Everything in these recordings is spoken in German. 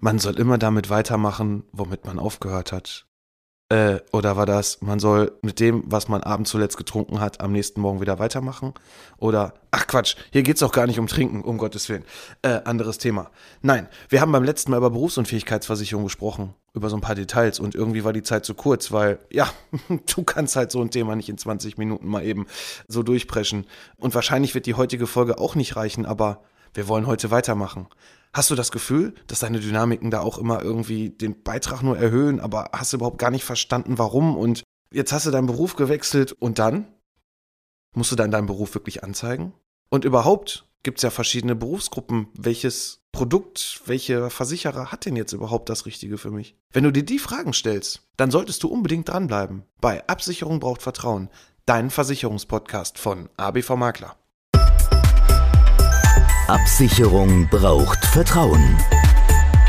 Man soll immer damit weitermachen, womit man aufgehört hat. Äh, oder war das, man soll mit dem, was man abends zuletzt getrunken hat, am nächsten Morgen wieder weitermachen? Oder, ach Quatsch, hier geht's auch gar nicht um Trinken, um Gottes Willen. Äh, anderes Thema. Nein, wir haben beim letzten Mal über Berufsunfähigkeitsversicherung gesprochen, über so ein paar Details und irgendwie war die Zeit zu kurz, weil, ja, du kannst halt so ein Thema nicht in 20 Minuten mal eben so durchpreschen. Und wahrscheinlich wird die heutige Folge auch nicht reichen, aber wir wollen heute weitermachen. Hast du das Gefühl, dass deine Dynamiken da auch immer irgendwie den Beitrag nur erhöhen, aber hast du überhaupt gar nicht verstanden, warum? Und jetzt hast du deinen Beruf gewechselt und dann? Musst du dann deinen Beruf wirklich anzeigen? Und überhaupt gibt es ja verschiedene Berufsgruppen. Welches Produkt, welcher Versicherer hat denn jetzt überhaupt das Richtige für mich? Wenn du dir die Fragen stellst, dann solltest du unbedingt dranbleiben. Bei Absicherung braucht Vertrauen. Dein Versicherungspodcast von ABV Makler. Absicherung braucht Vertrauen.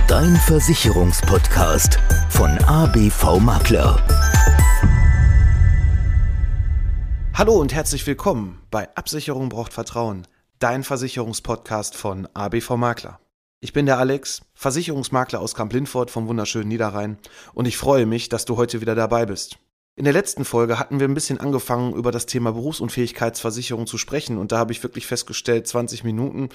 Dein Versicherungspodcast von ABV Makler. Hallo und herzlich willkommen bei Absicherung braucht Vertrauen, dein Versicherungspodcast von ABV Makler. Ich bin der Alex, Versicherungsmakler aus Kamp-Lindfort vom wunderschönen Niederrhein und ich freue mich, dass du heute wieder dabei bist. In der letzten Folge hatten wir ein bisschen angefangen, über das Thema Berufsunfähigkeitsversicherung zu sprechen und da habe ich wirklich festgestellt, 20 Minuten,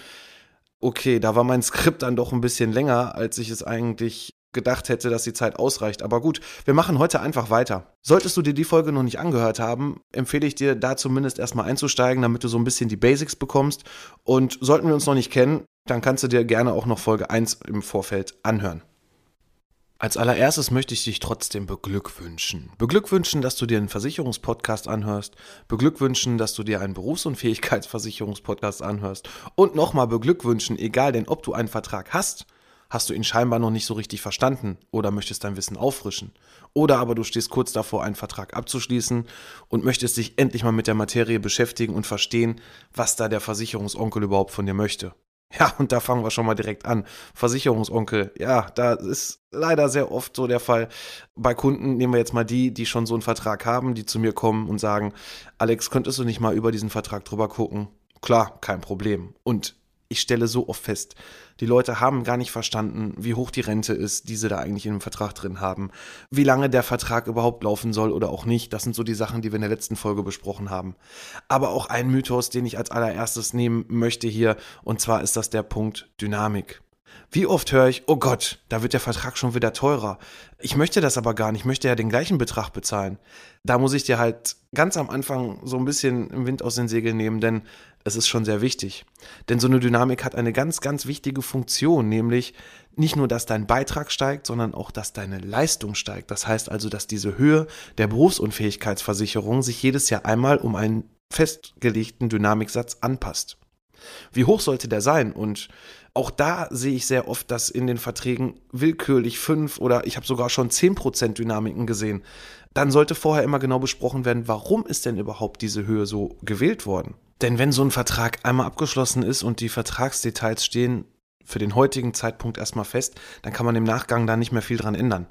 okay, da war mein Skript dann doch ein bisschen länger, als ich es eigentlich gedacht hätte, dass die Zeit ausreicht. Aber gut, wir machen heute einfach weiter. Solltest du dir die Folge noch nicht angehört haben, empfehle ich dir da zumindest erstmal einzusteigen, damit du so ein bisschen die Basics bekommst. Und sollten wir uns noch nicht kennen, dann kannst du dir gerne auch noch Folge 1 im Vorfeld anhören. Als allererstes möchte ich dich trotzdem beglückwünschen. Beglückwünschen, dass du dir einen Versicherungspodcast anhörst. Beglückwünschen, dass du dir einen Berufsunfähigkeitsversicherungspodcast anhörst. Und nochmal beglückwünschen, egal denn ob du einen Vertrag hast, hast du ihn scheinbar noch nicht so richtig verstanden oder möchtest dein Wissen auffrischen. Oder aber du stehst kurz davor, einen Vertrag abzuschließen und möchtest dich endlich mal mit der Materie beschäftigen und verstehen, was da der Versicherungsonkel überhaupt von dir möchte. Ja, und da fangen wir schon mal direkt an. Versicherungsonkel, ja, da ist leider sehr oft so der Fall. Bei Kunden nehmen wir jetzt mal die, die schon so einen Vertrag haben, die zu mir kommen und sagen, Alex, könntest du nicht mal über diesen Vertrag drüber gucken? Klar, kein Problem. Und ich stelle so oft fest, die Leute haben gar nicht verstanden, wie hoch die Rente ist, die sie da eigentlich in dem Vertrag drin haben, wie lange der Vertrag überhaupt laufen soll oder auch nicht. Das sind so die Sachen, die wir in der letzten Folge besprochen haben. Aber auch ein Mythos, den ich als allererstes nehmen möchte hier, und zwar ist das der Punkt Dynamik. Wie oft höre ich, oh Gott, da wird der Vertrag schon wieder teurer. Ich möchte das aber gar nicht, ich möchte ja den gleichen Betrag bezahlen. Da muss ich dir halt ganz am Anfang so ein bisschen Wind aus den Segeln nehmen, denn es ist schon sehr wichtig. Denn so eine Dynamik hat eine ganz, ganz wichtige Funktion, nämlich nicht nur, dass dein Beitrag steigt, sondern auch, dass deine Leistung steigt. Das heißt also, dass diese Höhe der Berufsunfähigkeitsversicherung sich jedes Jahr einmal um einen festgelegten Dynamiksatz anpasst. Wie hoch sollte der sein? Und auch da sehe ich sehr oft, dass in den Verträgen willkürlich fünf oder ich habe sogar schon zehn Prozent Dynamiken gesehen. Dann sollte vorher immer genau besprochen werden, warum ist denn überhaupt diese Höhe so gewählt worden? Denn wenn so ein Vertrag einmal abgeschlossen ist und die Vertragsdetails stehen für den heutigen Zeitpunkt erstmal fest, dann kann man im Nachgang da nicht mehr viel dran ändern.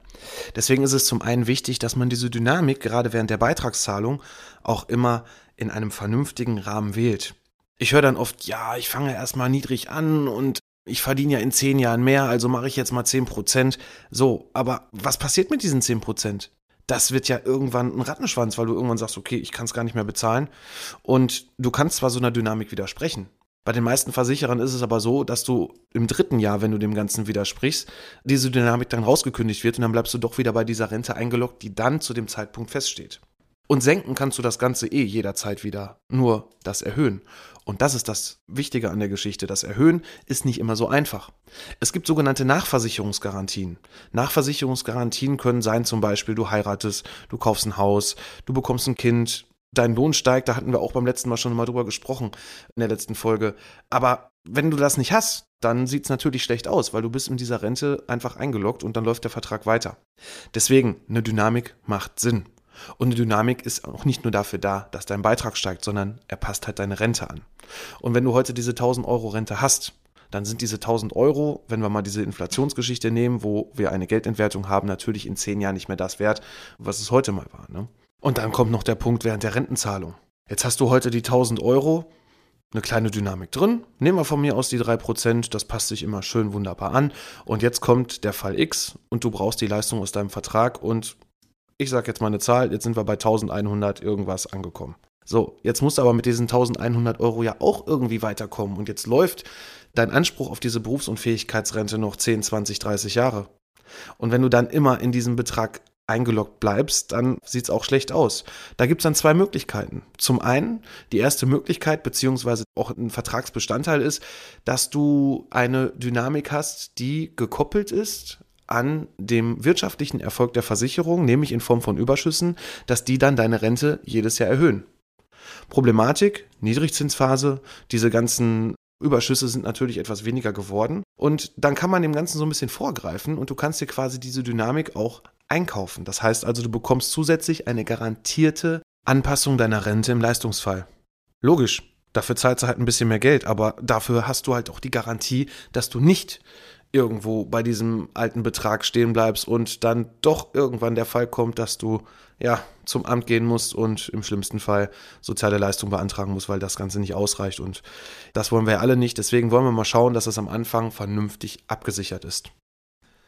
Deswegen ist es zum einen wichtig, dass man diese Dynamik gerade während der Beitragszahlung auch immer in einem vernünftigen Rahmen wählt. Ich höre dann oft, ja, ich fange erstmal niedrig an und ich verdiene ja in zehn Jahren mehr, also mache ich jetzt mal zehn Prozent. So, aber was passiert mit diesen zehn Prozent? Das wird ja irgendwann ein Rattenschwanz, weil du irgendwann sagst, okay, ich kann es gar nicht mehr bezahlen. Und du kannst zwar so einer Dynamik widersprechen. Bei den meisten Versicherern ist es aber so, dass du im dritten Jahr, wenn du dem Ganzen widersprichst, diese Dynamik dann rausgekündigt wird und dann bleibst du doch wieder bei dieser Rente eingeloggt, die dann zu dem Zeitpunkt feststeht. Und senken kannst du das Ganze eh jederzeit wieder. Nur das Erhöhen. Und das ist das Wichtige an der Geschichte. Das Erhöhen ist nicht immer so einfach. Es gibt sogenannte Nachversicherungsgarantien. Nachversicherungsgarantien können sein zum Beispiel, du heiratest, du kaufst ein Haus, du bekommst ein Kind, dein Lohn steigt, da hatten wir auch beim letzten Mal schon mal drüber gesprochen in der letzten Folge. Aber wenn du das nicht hast, dann sieht es natürlich schlecht aus, weil du bist in dieser Rente einfach eingeloggt und dann läuft der Vertrag weiter. Deswegen, eine Dynamik macht Sinn. Und eine Dynamik ist auch nicht nur dafür da, dass dein Beitrag steigt, sondern er passt halt deine Rente an. Und wenn du heute diese 1000 Euro Rente hast, dann sind diese 1000 Euro, wenn wir mal diese Inflationsgeschichte nehmen, wo wir eine Geldentwertung haben, natürlich in zehn Jahren nicht mehr das wert, was es heute mal war. Ne? Und dann kommt noch der Punkt während der Rentenzahlung. Jetzt hast du heute die 1000 Euro, eine kleine Dynamik drin. Nehmen wir von mir aus die 3%, das passt sich immer schön wunderbar an. Und jetzt kommt der Fall X und du brauchst die Leistung aus deinem Vertrag und ich sage jetzt mal eine Zahl, jetzt sind wir bei 1100 irgendwas angekommen. So, jetzt musst du aber mit diesen 1100 Euro ja auch irgendwie weiterkommen und jetzt läuft dein Anspruch auf diese Berufsunfähigkeitsrente noch 10, 20, 30 Jahre. Und wenn du dann immer in diesem Betrag eingeloggt bleibst, dann sieht es auch schlecht aus. Da gibt es dann zwei Möglichkeiten. Zum einen, die erste Möglichkeit, beziehungsweise auch ein Vertragsbestandteil ist, dass du eine Dynamik hast, die gekoppelt ist an dem wirtschaftlichen Erfolg der Versicherung, nämlich in Form von Überschüssen, dass die dann deine Rente jedes Jahr erhöhen. Problematik, Niedrigzinsphase, diese ganzen Überschüsse sind natürlich etwas weniger geworden und dann kann man dem Ganzen so ein bisschen vorgreifen und du kannst dir quasi diese Dynamik auch einkaufen. Das heißt also, du bekommst zusätzlich eine garantierte Anpassung deiner Rente im Leistungsfall. Logisch, dafür zahlst du halt ein bisschen mehr Geld, aber dafür hast du halt auch die Garantie, dass du nicht irgendwo bei diesem alten Betrag stehen bleibst und dann doch irgendwann der Fall kommt, dass du ja zum Amt gehen musst und im schlimmsten Fall soziale Leistung beantragen musst, weil das Ganze nicht ausreicht. Und das wollen wir ja alle nicht. Deswegen wollen wir mal schauen, dass es am Anfang vernünftig abgesichert ist.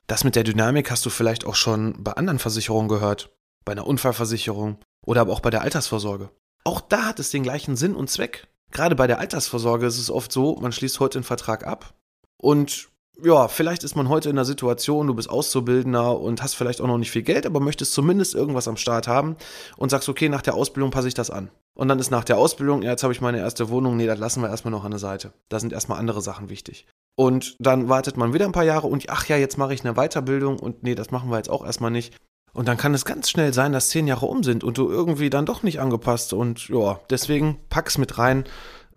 Das mit der Dynamik hast du vielleicht auch schon bei anderen Versicherungen gehört, bei einer Unfallversicherung oder aber auch bei der Altersvorsorge. Auch da hat es den gleichen Sinn und Zweck. Gerade bei der Altersvorsorge ist es oft so, man schließt heute einen Vertrag ab und ja, vielleicht ist man heute in der Situation, du bist Auszubildender und hast vielleicht auch noch nicht viel Geld, aber möchtest zumindest irgendwas am Start haben und sagst, okay, nach der Ausbildung passe ich das an. Und dann ist nach der Ausbildung, ja, jetzt habe ich meine erste Wohnung, nee, das lassen wir erstmal noch an der Seite. Da sind erstmal andere Sachen wichtig. Und dann wartet man wieder ein paar Jahre und ach ja, jetzt mache ich eine Weiterbildung und nee, das machen wir jetzt auch erstmal nicht. Und dann kann es ganz schnell sein, dass zehn Jahre um sind und du irgendwie dann doch nicht angepasst und ja, deswegen pack's mit rein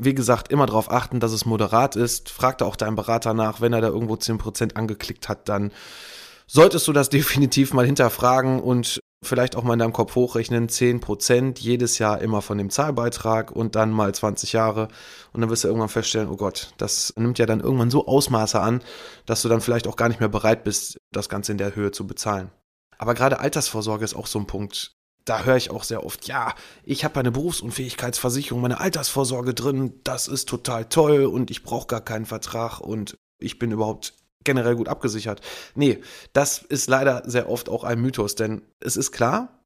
wie gesagt, immer darauf achten, dass es moderat ist. Frag da auch deinen Berater nach, wenn er da irgendwo 10% angeklickt hat, dann solltest du das definitiv mal hinterfragen und vielleicht auch mal in deinem Kopf hochrechnen, 10% jedes Jahr immer von dem Zahlbeitrag und dann mal 20 Jahre und dann wirst du irgendwann feststellen, oh Gott, das nimmt ja dann irgendwann so Ausmaße an, dass du dann vielleicht auch gar nicht mehr bereit bist, das Ganze in der Höhe zu bezahlen. Aber gerade Altersvorsorge ist auch so ein Punkt da höre ich auch sehr oft, ja, ich habe eine Berufsunfähigkeitsversicherung, meine Altersvorsorge drin, das ist total toll und ich brauche gar keinen Vertrag und ich bin überhaupt generell gut abgesichert. Nee, das ist leider sehr oft auch ein Mythos, denn es ist klar,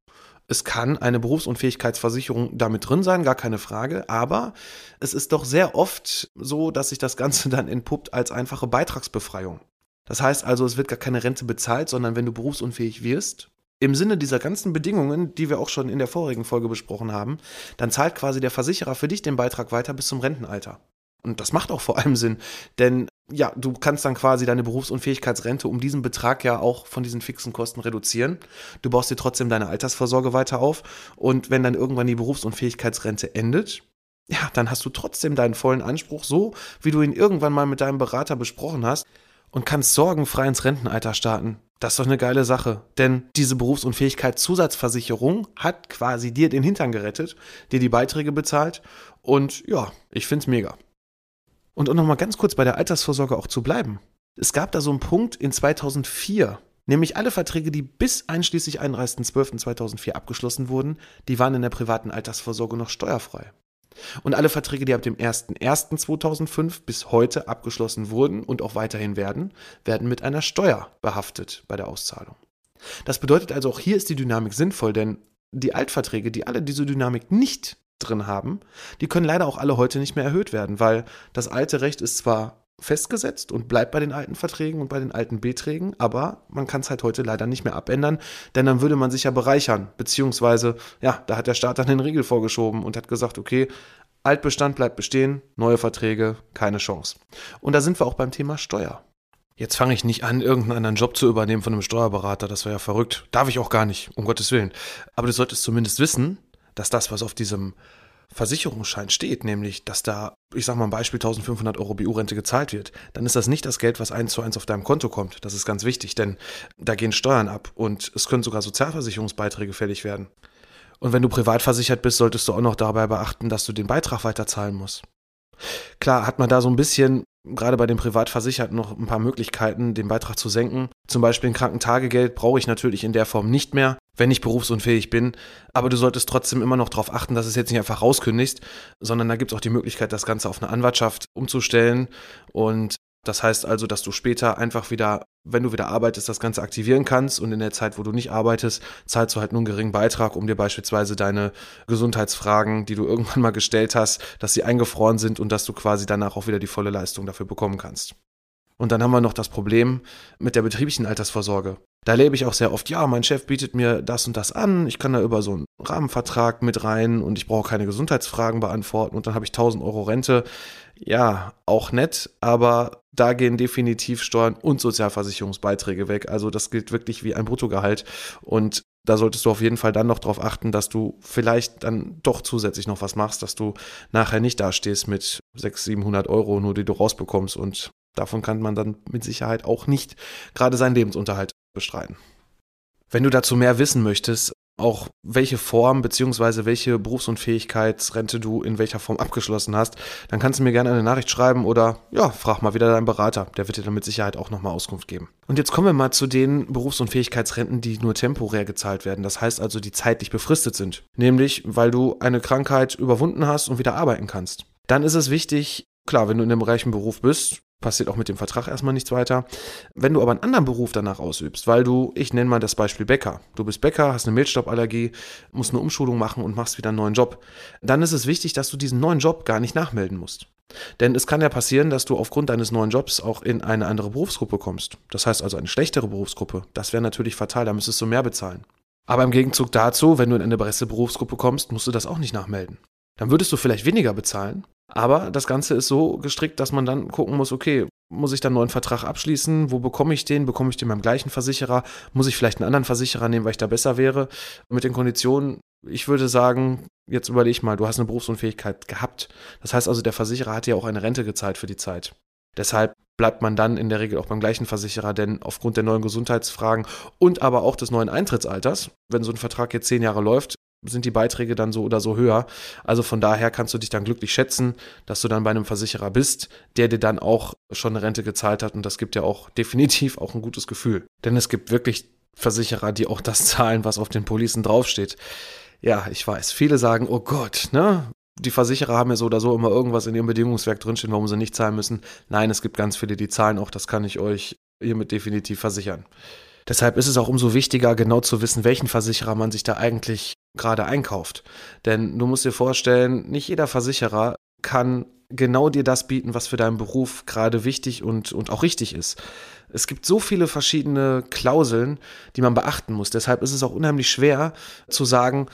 es kann eine Berufsunfähigkeitsversicherung damit drin sein, gar keine Frage, aber es ist doch sehr oft so, dass sich das Ganze dann entpuppt als einfache Beitragsbefreiung. Das heißt also, es wird gar keine Rente bezahlt, sondern wenn du berufsunfähig wirst, im Sinne dieser ganzen Bedingungen, die wir auch schon in der vorigen Folge besprochen haben, dann zahlt quasi der Versicherer für dich den Beitrag weiter bis zum Rentenalter. Und das macht auch vor allem Sinn, denn ja, du kannst dann quasi deine Berufsunfähigkeitsrente um diesen Betrag ja auch von diesen fixen Kosten reduzieren. Du baust dir trotzdem deine Altersvorsorge weiter auf und wenn dann irgendwann die Berufsunfähigkeitsrente endet, ja, dann hast du trotzdem deinen vollen Anspruch so, wie du ihn irgendwann mal mit deinem Berater besprochen hast und kannst sorgenfrei ins Rentenalter starten. Das ist doch eine geile Sache. Denn diese Berufsunfähigkeitszusatzversicherung hat quasi dir den Hintern gerettet, dir die Beiträge bezahlt. Und ja, ich find's mega. Und um nochmal ganz kurz bei der Altersvorsorge auch zu bleiben. Es gab da so einen Punkt in 2004, nämlich alle Verträge, die bis einschließlich 31.12.2004 abgeschlossen wurden, die waren in der privaten Altersvorsorge noch steuerfrei. Und alle Verträge, die ab dem 01.01.2005 bis heute abgeschlossen wurden und auch weiterhin werden, werden mit einer Steuer behaftet bei der Auszahlung. Das bedeutet also, auch hier ist die Dynamik sinnvoll, denn die Altverträge, die alle diese Dynamik nicht drin haben, die können leider auch alle heute nicht mehr erhöht werden, weil das alte Recht ist zwar festgesetzt und bleibt bei den alten Verträgen und bei den alten Beträgen, aber man kann es halt heute leider nicht mehr abändern, denn dann würde man sich ja bereichern, beziehungsweise, ja, da hat der Staat dann den Riegel vorgeschoben und hat gesagt, okay, Altbestand bleibt bestehen, neue Verträge, keine Chance. Und da sind wir auch beim Thema Steuer. Jetzt fange ich nicht an, irgendeinen anderen Job zu übernehmen von einem Steuerberater, das wäre ja verrückt. Darf ich auch gar nicht, um Gottes Willen. Aber du solltest zumindest wissen, dass das, was auf diesem Versicherungsschein steht, nämlich, dass da, ich sag mal ein Beispiel, 1500 Euro BU-Rente gezahlt wird, dann ist das nicht das Geld, was eins zu eins auf deinem Konto kommt. Das ist ganz wichtig, denn da gehen Steuern ab und es können sogar Sozialversicherungsbeiträge fällig werden. Und wenn du privat versichert bist, solltest du auch noch dabei beachten, dass du den Beitrag weiter zahlen musst. Klar hat man da so ein bisschen gerade bei den Privatversicherten noch ein paar Möglichkeiten, den Beitrag zu senken. Zum Beispiel ein Krankentagegeld brauche ich natürlich in der Form nicht mehr, wenn ich berufsunfähig bin. Aber du solltest trotzdem immer noch darauf achten, dass es jetzt nicht einfach rauskündigst, sondern da gibt es auch die Möglichkeit, das Ganze auf eine Anwartschaft umzustellen. Und das heißt also, dass du später einfach wieder, wenn du wieder arbeitest, das Ganze aktivieren kannst und in der Zeit, wo du nicht arbeitest, zahlst du halt nur einen geringen Beitrag, um dir beispielsweise deine Gesundheitsfragen, die du irgendwann mal gestellt hast, dass sie eingefroren sind und dass du quasi danach auch wieder die volle Leistung dafür bekommen kannst. Und dann haben wir noch das Problem mit der betrieblichen Altersvorsorge. Da erlebe ich auch sehr oft, ja, mein Chef bietet mir das und das an, ich kann da über so einen Rahmenvertrag mit rein und ich brauche keine Gesundheitsfragen beantworten und dann habe ich 1000 Euro Rente. Ja, auch nett, aber da gehen definitiv Steuern und Sozialversicherungsbeiträge weg. Also das gilt wirklich wie ein Bruttogehalt und da solltest du auf jeden Fall dann noch darauf achten, dass du vielleicht dann doch zusätzlich noch was machst, dass du nachher nicht dastehst mit 600, 700 Euro, nur die du rausbekommst und davon kann man dann mit Sicherheit auch nicht gerade seinen Lebensunterhalt bestreiten. Wenn du dazu mehr wissen möchtest, auch welche Form bzw. welche Berufsunfähigkeitsrente du in welcher Form abgeschlossen hast, dann kannst du mir gerne eine Nachricht schreiben oder ja, frag mal wieder deinen Berater, der wird dir dann mit Sicherheit auch nochmal Auskunft geben. Und jetzt kommen wir mal zu den Berufsunfähigkeitsrenten, die nur temporär gezahlt werden, das heißt also, die zeitlich befristet sind, nämlich weil du eine Krankheit überwunden hast und wieder arbeiten kannst. Dann ist es wichtig, klar, wenn du in dem reichen Beruf bist, passiert auch mit dem Vertrag erstmal nichts weiter. Wenn du aber einen anderen Beruf danach ausübst, weil du, ich nenne mal das Beispiel Bäcker, du bist Bäcker, hast eine Milchstauballergie, musst eine Umschulung machen und machst wieder einen neuen Job, dann ist es wichtig, dass du diesen neuen Job gar nicht nachmelden musst. Denn es kann ja passieren, dass du aufgrund deines neuen Jobs auch in eine andere Berufsgruppe kommst. Das heißt also eine schlechtere Berufsgruppe. Das wäre natürlich fatal, da müsstest du mehr bezahlen. Aber im Gegenzug dazu, wenn du in eine beste Berufsgruppe kommst, musst du das auch nicht nachmelden. Dann würdest du vielleicht weniger bezahlen, aber das Ganze ist so gestrickt, dass man dann gucken muss, okay, muss ich dann einen neuen Vertrag abschließen? Wo bekomme ich den? Bekomme ich den beim gleichen Versicherer? Muss ich vielleicht einen anderen Versicherer nehmen, weil ich da besser wäre? Mit den Konditionen, ich würde sagen, jetzt überleg mal, du hast eine Berufsunfähigkeit gehabt. Das heißt also, der Versicherer hat dir auch eine Rente gezahlt für die Zeit. Deshalb bleibt man dann in der Regel auch beim gleichen Versicherer, denn aufgrund der neuen Gesundheitsfragen und aber auch des neuen Eintrittsalters, wenn so ein Vertrag jetzt zehn Jahre läuft, sind die Beiträge dann so oder so höher. Also von daher kannst du dich dann glücklich schätzen, dass du dann bei einem Versicherer bist, der dir dann auch schon eine Rente gezahlt hat und das gibt dir auch definitiv auch ein gutes Gefühl. Denn es gibt wirklich Versicherer, die auch das zahlen, was auf den Policen draufsteht. Ja, ich weiß, viele sagen, oh Gott, ne? Die Versicherer haben ja so oder so immer irgendwas in ihrem Bedingungswerk drinstehen, warum sie nicht zahlen müssen. Nein, es gibt ganz viele, die zahlen auch, das kann ich euch hiermit definitiv versichern. Deshalb ist es auch umso wichtiger, genau zu wissen, welchen Versicherer man sich da eigentlich gerade einkauft. Denn du musst dir vorstellen, nicht jeder Versicherer kann genau dir das bieten, was für deinen Beruf gerade wichtig und, und auch richtig ist. Es gibt so viele verschiedene Klauseln, die man beachten muss. Deshalb ist es auch unheimlich schwer zu sagen,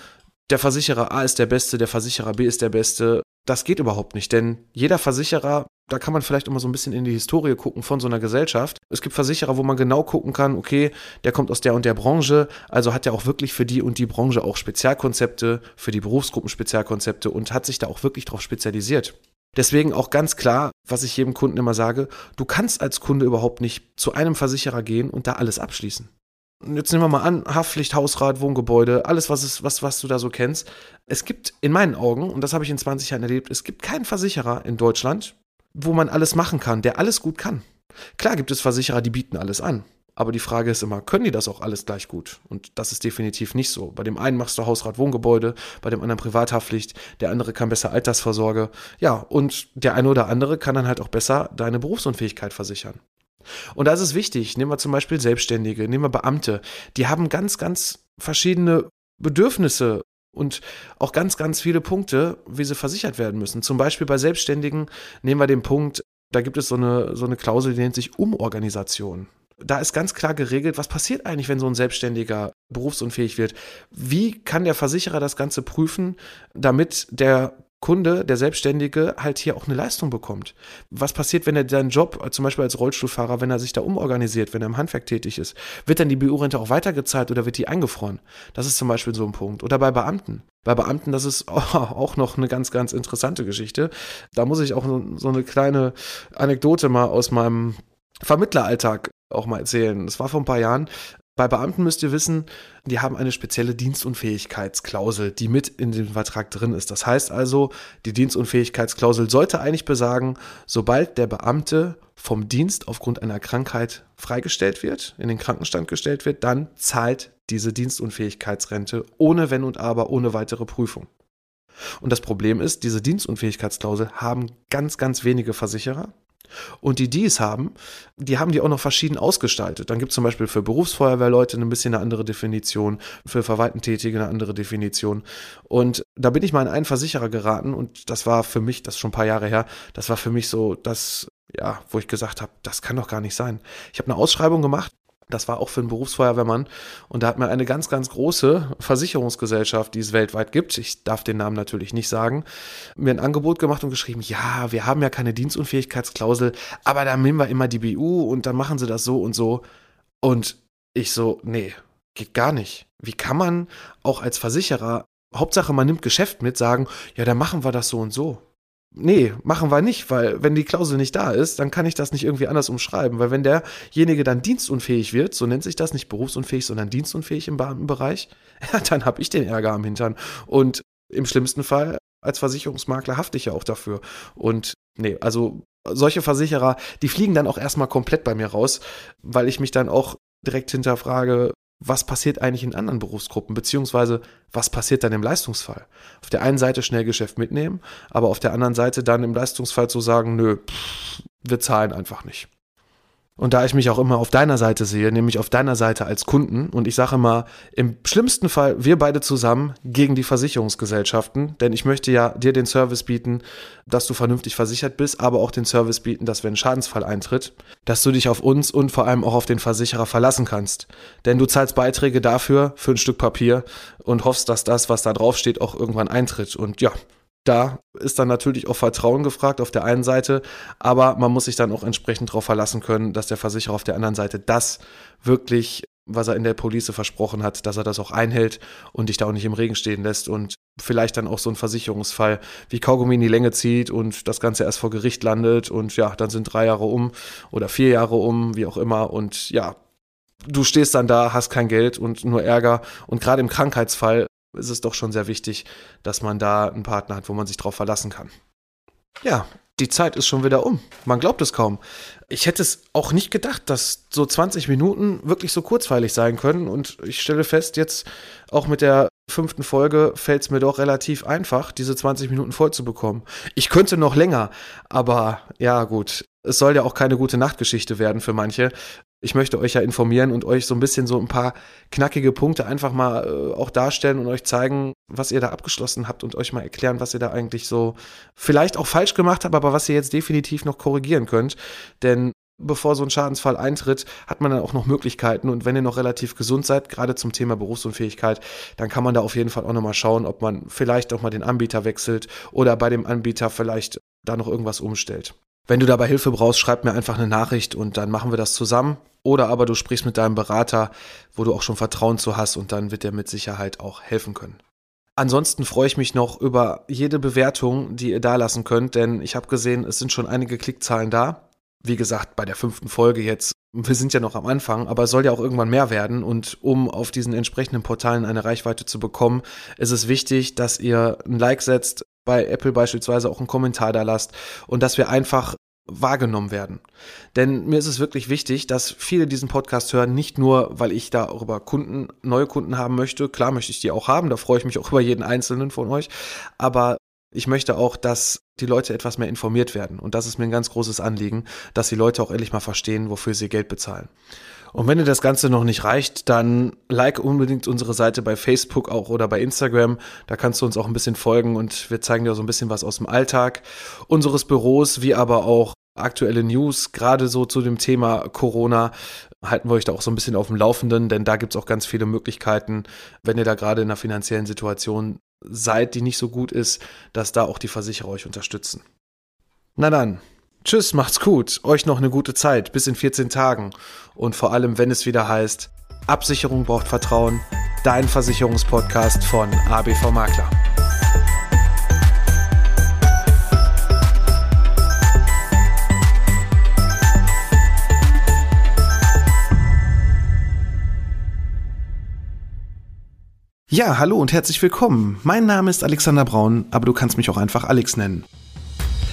der Versicherer A ist der Beste, der Versicherer B ist der Beste. Das geht überhaupt nicht, denn jeder Versicherer da kann man vielleicht immer so ein bisschen in die Historie gucken von so einer Gesellschaft. Es gibt Versicherer, wo man genau gucken kann, okay, der kommt aus der und der Branche, also hat er auch wirklich für die und die Branche auch Spezialkonzepte, für die Berufsgruppen Spezialkonzepte und hat sich da auch wirklich drauf spezialisiert. Deswegen auch ganz klar, was ich jedem Kunden immer sage, du kannst als Kunde überhaupt nicht zu einem Versicherer gehen und da alles abschließen. Jetzt nehmen wir mal an, Haftpflicht, Hausrat, Wohngebäude, alles, was, ist, was, was du da so kennst. Es gibt in meinen Augen, und das habe ich in 20 Jahren erlebt, es gibt keinen Versicherer in Deutschland, wo man alles machen kann, der alles gut kann. Klar gibt es Versicherer, die bieten alles an. Aber die Frage ist immer, können die das auch alles gleich gut? Und das ist definitiv nicht so. Bei dem einen machst du Hausrat Wohngebäude, bei dem anderen Privathaftpflicht, der andere kann besser Altersvorsorge. Ja, und der eine oder andere kann dann halt auch besser deine Berufsunfähigkeit versichern. Und da ist wichtig, nehmen wir zum Beispiel Selbstständige, nehmen wir Beamte, die haben ganz, ganz verschiedene Bedürfnisse und auch ganz, ganz viele Punkte, wie sie versichert werden müssen. Zum Beispiel bei Selbstständigen nehmen wir den Punkt, Da gibt es so eine, so eine Klausel, die nennt sich Umorganisation. Da ist ganz klar geregelt, was passiert eigentlich, wenn so ein Selbstständiger berufsunfähig wird. Wie kann der Versicherer das Ganze prüfen, damit der Kunde, der Selbstständige, halt hier auch eine Leistung bekommt. Was passiert, wenn er seinen Job, zum Beispiel als Rollstuhlfahrer, wenn er sich da umorganisiert, wenn er im Handwerk tätig ist? Wird dann die BU-Rente auch weitergezahlt oder wird die eingefroren? Das ist zum Beispiel so ein Punkt. Oder bei Beamten. Bei Beamten, das ist auch noch eine ganz, ganz interessante Geschichte. Da muss ich auch so eine kleine Anekdote mal aus meinem Vermittleralltag auch mal erzählen. Das war vor ein paar Jahren. Bei Beamten müsst ihr wissen, die haben eine spezielle Dienstunfähigkeitsklausel, die mit in dem Vertrag drin ist. Das heißt also, die Dienstunfähigkeitsklausel sollte eigentlich besagen, sobald der Beamte vom Dienst aufgrund einer Krankheit freigestellt wird, in den Krankenstand gestellt wird, dann zahlt diese Dienstunfähigkeitsrente ohne Wenn und Aber, ohne weitere Prüfung. Und das Problem ist, diese Dienstunfähigkeitsklausel haben ganz, ganz wenige Versicherer. Und die, die es haben, die haben die auch noch verschieden ausgestaltet. Dann gibt es zum Beispiel für Berufsfeuerwehrleute ein bisschen eine andere Definition, für Verwaltentätige eine andere Definition. Und da bin ich mal in einen Versicherer geraten und das war für mich, das ist schon ein paar Jahre her, das war für mich so das, ja, wo ich gesagt habe, das kann doch gar nicht sein. Ich habe eine Ausschreibung gemacht das war auch für einen Berufsfeuerwehrmann. Und da hat mir eine ganz, ganz große Versicherungsgesellschaft, die es weltweit gibt, ich darf den Namen natürlich nicht sagen, mir ein Angebot gemacht und geschrieben, ja, wir haben ja keine Dienstunfähigkeitsklausel, aber da nehmen wir immer die BU und dann machen sie das so und so. Und ich so, nee, geht gar nicht. Wie kann man auch als Versicherer, Hauptsache man nimmt Geschäft mit, sagen, ja, dann machen wir das so und so. Nee, machen wir nicht, weil wenn die Klausel nicht da ist, dann kann ich das nicht irgendwie anders umschreiben, weil wenn derjenige dann dienstunfähig wird, so nennt sich das nicht berufsunfähig, sondern dienstunfähig im Beamtenbereich, ja, dann habe ich den Ärger am Hintern. Und im schlimmsten Fall als Versicherungsmakler hafte ich ja auch dafür. Und nee, also solche Versicherer, die fliegen dann auch erstmal komplett bei mir raus, weil ich mich dann auch direkt hinterfrage, was passiert eigentlich in anderen Berufsgruppen, beziehungsweise was passiert dann im Leistungsfall. Auf der einen Seite schnell Geschäft mitnehmen, aber auf der anderen Seite dann im Leistungsfall zu sagen, nö, pff, wir zahlen einfach nicht. Und da ich mich auch immer auf deiner Seite sehe, nämlich auf deiner Seite als Kunden, und ich sage mal, im schlimmsten Fall wir beide zusammen gegen die Versicherungsgesellschaften, denn ich möchte ja dir den Service bieten, dass du vernünftig versichert bist, aber auch den Service bieten, dass wenn ein Schadensfall eintritt, dass du dich auf uns und vor allem auch auf den Versicherer verlassen kannst. Denn du zahlst Beiträge dafür, für ein Stück Papier und hoffst, dass das, was da drauf steht, auch irgendwann eintritt. Und ja, da ist dann natürlich auch Vertrauen gefragt auf der einen Seite, aber man muss sich dann auch entsprechend darauf verlassen können, dass der Versicherer auf der anderen Seite das wirklich, was er in der Police versprochen hat, dass er das auch einhält und dich da auch nicht im Regen stehen lässt und vielleicht dann auch so ein Versicherungsfall wie Kaugummi in die Länge zieht und das Ganze erst vor Gericht landet und ja, dann sind drei Jahre um oder vier Jahre um, wie auch immer und ja, du stehst dann da, hast kein Geld und nur Ärger und gerade im Krankheitsfall ist es doch schon sehr wichtig, dass man da einen Partner hat, wo man sich drauf verlassen kann. Ja, die Zeit ist schon wieder um. Man glaubt es kaum. Ich hätte es auch nicht gedacht, dass so 20 Minuten wirklich so kurzweilig sein können. Und ich stelle fest, jetzt auch mit der fünften Folge fällt es mir doch relativ einfach, diese 20 Minuten voll zu bekommen. Ich könnte noch länger, aber ja gut, es soll ja auch keine gute Nachtgeschichte werden für manche ich möchte euch ja informieren und euch so ein bisschen so ein paar knackige Punkte einfach mal äh, auch darstellen und euch zeigen, was ihr da abgeschlossen habt und euch mal erklären, was ihr da eigentlich so vielleicht auch falsch gemacht habt, aber was ihr jetzt definitiv noch korrigieren könnt. Denn bevor so ein Schadensfall eintritt, hat man dann auch noch Möglichkeiten. Und wenn ihr noch relativ gesund seid, gerade zum Thema Berufsunfähigkeit, dann kann man da auf jeden Fall auch nochmal schauen, ob man vielleicht auch mal den Anbieter wechselt oder bei dem Anbieter vielleicht da noch irgendwas umstellt. Wenn du dabei Hilfe brauchst, schreib mir einfach eine Nachricht und dann machen wir das zusammen. Oder aber du sprichst mit deinem Berater, wo du auch schon Vertrauen zu hast und dann wird er mit Sicherheit auch helfen können. Ansonsten freue ich mich noch über jede Bewertung, die ihr da lassen könnt, denn ich habe gesehen, es sind schon einige Klickzahlen da. Wie gesagt, bei der fünften Folge jetzt, wir sind ja noch am Anfang, aber es soll ja auch irgendwann mehr werden. Und um auf diesen entsprechenden Portalen eine Reichweite zu bekommen, ist es wichtig, dass ihr ein Like setzt, bei Apple beispielsweise auch einen Kommentar da lasst und dass wir einfach wahrgenommen werden. Denn mir ist es wirklich wichtig, dass viele diesen Podcast hören, nicht nur, weil ich da auch über Kunden, neue Kunden haben möchte. Klar möchte ich die auch haben, da freue ich mich auch über jeden einzelnen von euch. Aber ich möchte auch, dass die Leute etwas mehr informiert werden. Und das ist mir ein ganz großes Anliegen, dass die Leute auch endlich mal verstehen, wofür sie Geld bezahlen. Und wenn dir das Ganze noch nicht reicht, dann like unbedingt unsere Seite bei Facebook auch oder bei Instagram. Da kannst du uns auch ein bisschen folgen und wir zeigen dir so ein bisschen was aus dem Alltag unseres Büros, wie aber auch aktuelle News, gerade so zu dem Thema Corona, halten wir euch da auch so ein bisschen auf dem Laufenden, denn da gibt es auch ganz viele Möglichkeiten, wenn ihr da gerade in einer finanziellen Situation seid, die nicht so gut ist, dass da auch die Versicherer euch unterstützen. Na dann, tschüss, macht's gut, euch noch eine gute Zeit, bis in 14 Tagen und vor allem, wenn es wieder heißt, Absicherung braucht Vertrauen, dein Versicherungspodcast von ABV Makler. Ja, hallo und herzlich willkommen. Mein Name ist Alexander Braun, aber du kannst mich auch einfach Alex nennen.